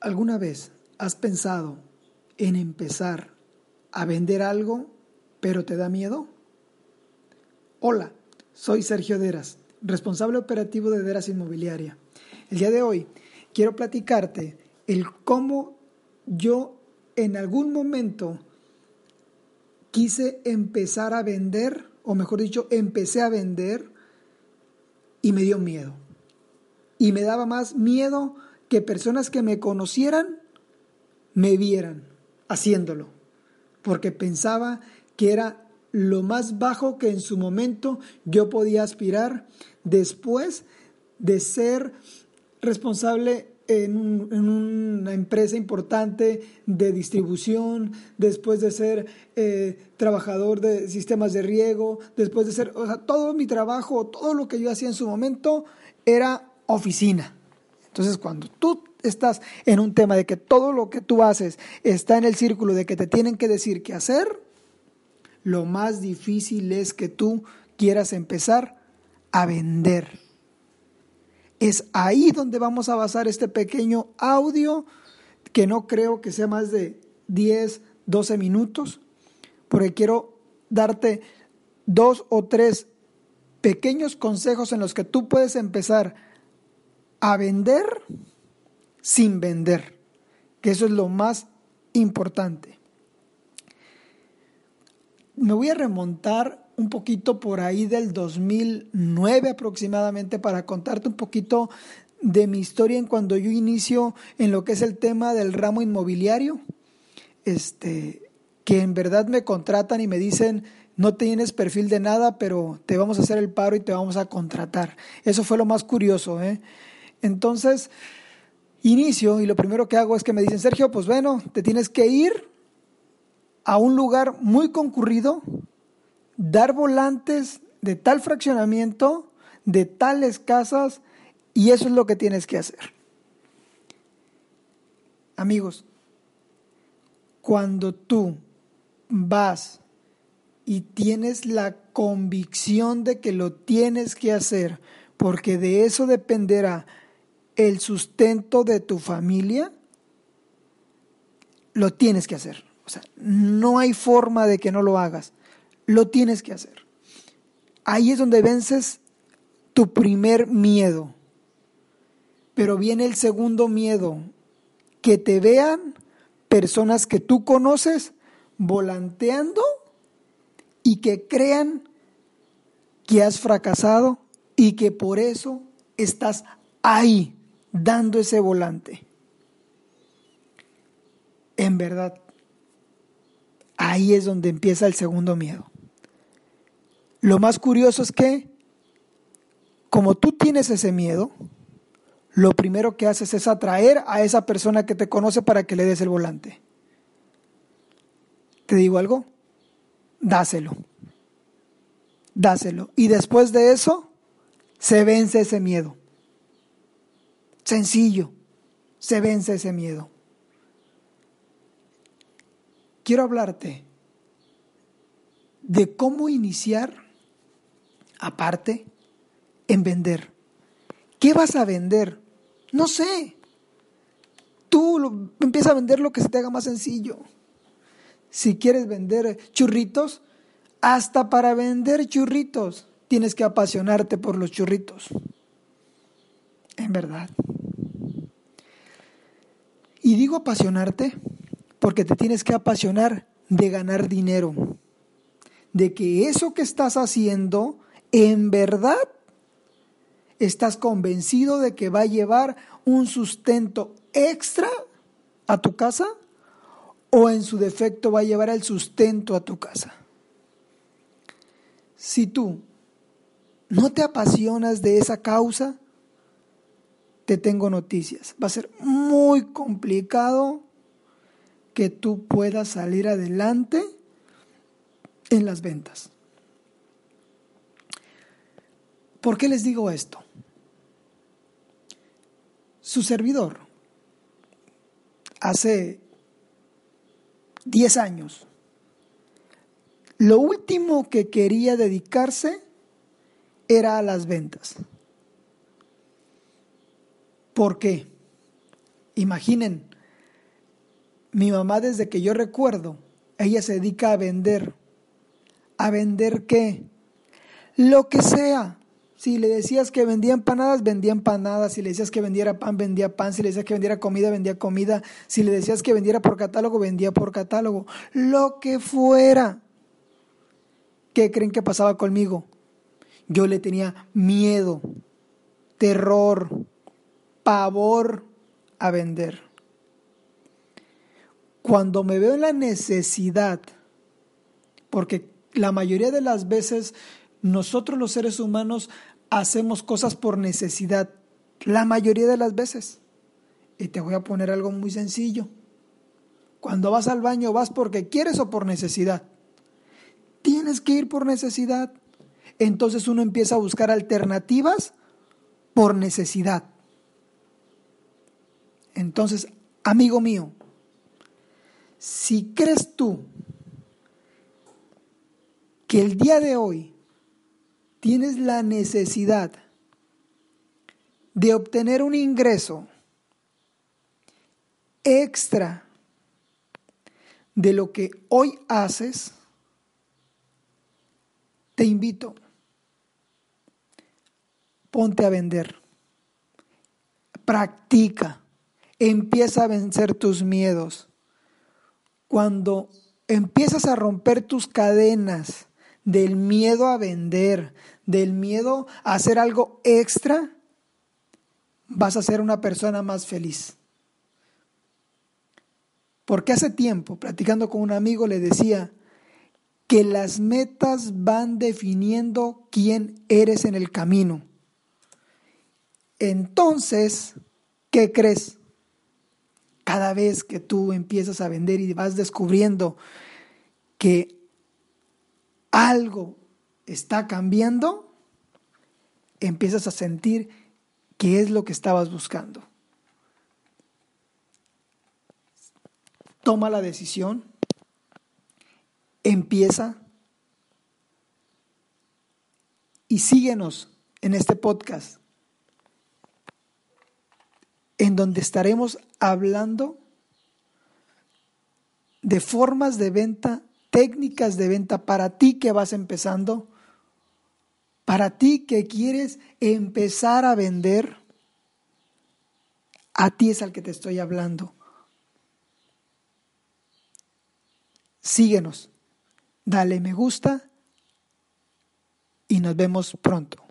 ¿Alguna vez has pensado en empezar a vender algo, pero te da miedo? Hola, soy Sergio Deras, responsable operativo de Deras Inmobiliaria. El día de hoy quiero platicarte el cómo yo en algún momento quise empezar a vender, o mejor dicho, empecé a vender y me dio miedo. Y me daba más miedo que personas que me conocieran me vieran haciéndolo, porque pensaba que era lo más bajo que en su momento yo podía aspirar después de ser responsable en, una empresa importante de distribución, después de ser eh, trabajador de sistemas de riego, después de ser, o sea, todo mi trabajo, todo lo que yo hacía en su momento era oficina. Entonces, cuando tú estás en un tema de que todo lo que tú haces está en el círculo de que te tienen que decir qué hacer, lo más difícil es que tú quieras empezar a vender. Es ahí donde vamos a basar este pequeño audio, que no creo que sea más de 10, 12 minutos, porque quiero darte dos o tres pequeños consejos en los que tú puedes empezar a vender sin vender, que eso es lo más importante. Me voy a remontar un poquito por ahí del 2009 aproximadamente para contarte un poquito de mi historia en cuando yo inicio en lo que es el tema del ramo inmobiliario. Este, que en verdad me contratan y me dicen, no tienes perfil de nada, pero te vamos a hacer el paro y te vamos a contratar. Eso fue lo más curioso. ¿eh? Entonces, inicio y lo primero que hago es que me dicen, Sergio, pues bueno, te tienes que ir a un lugar muy concurrido, dar volantes de tal fraccionamiento, de tales casas, y eso es lo que tienes que hacer. Amigos, cuando tú vas y tienes la convicción de que lo tienes que hacer, porque de eso dependerá el sustento de tu familia, lo tienes que hacer. O sea, no hay forma de que no lo hagas. Lo tienes que hacer. Ahí es donde vences tu primer miedo. Pero viene el segundo miedo, que te vean personas que tú conoces volanteando y que crean que has fracasado y que por eso estás ahí dando ese volante. En verdad, ahí es donde empieza el segundo miedo. Lo más curioso es que, como tú tienes ese miedo, lo primero que haces es atraer a esa persona que te conoce para que le des el volante. ¿Te digo algo? Dáselo. Dáselo. Y después de eso, se vence ese miedo. Sencillo, se vence ese miedo. Quiero hablarte de cómo iniciar, aparte, en vender. ¿Qué vas a vender? No sé. Tú empieza a vender lo que se te haga más sencillo. Si quieres vender churritos, hasta para vender churritos tienes que apasionarte por los churritos. En verdad. Y digo apasionarte porque te tienes que apasionar de ganar dinero, de que eso que estás haciendo, en verdad, estás convencido de que va a llevar un sustento extra a tu casa o en su defecto va a llevar el sustento a tu casa. Si tú no te apasionas de esa causa, te tengo noticias. Va a ser muy complicado que tú puedas salir adelante en las ventas. ¿Por qué les digo esto? Su servidor, hace 10 años, lo último que quería dedicarse era a las ventas. ¿Por qué? Imaginen, mi mamá desde que yo recuerdo, ella se dedica a vender. ¿A vender qué? Lo que sea. Si le decías que vendía empanadas, vendía empanadas. Si le decías que vendiera pan, vendía pan. Si le decías que vendiera comida, vendía comida. Si le decías que vendiera por catálogo, vendía por catálogo. Lo que fuera. ¿Qué creen que pasaba conmigo? Yo le tenía miedo, terror, pavor a vender. Cuando me veo en la necesidad, porque la mayoría de las veces nosotros los seres humanos hacemos cosas por necesidad, la mayoría de las veces. Y te voy a poner algo muy sencillo. Cuando vas al baño, ¿vas porque quieres o por necesidad? Tienes que ir por necesidad. Entonces uno empieza a buscar alternativas por necesidad. Entonces, amigo mío, si crees tú que el día de hoy tienes la necesidad de obtener un ingreso extra de lo que hoy haces, te invito, ponte a vender, practica, empieza a vencer tus miedos. Cuando empiezas a romper tus cadenas del miedo a vender, del miedo a hacer algo extra, vas a ser una persona más feliz. Porque hace tiempo, platicando con un amigo, le decía que las metas van definiendo quién eres en el camino. Entonces, ¿qué crees? Cada vez que tú empiezas a vender y vas descubriendo que algo está cambiando, empiezas a sentir qué es lo que estabas buscando. Toma la decisión, empieza y síguenos en este podcast, en donde estaremos hablando de formas de venta técnicas de venta para ti que vas empezando, para ti que quieres empezar a vender. A ti es al que te estoy hablando. Síguenos, dale me gusta y nos vemos pronto.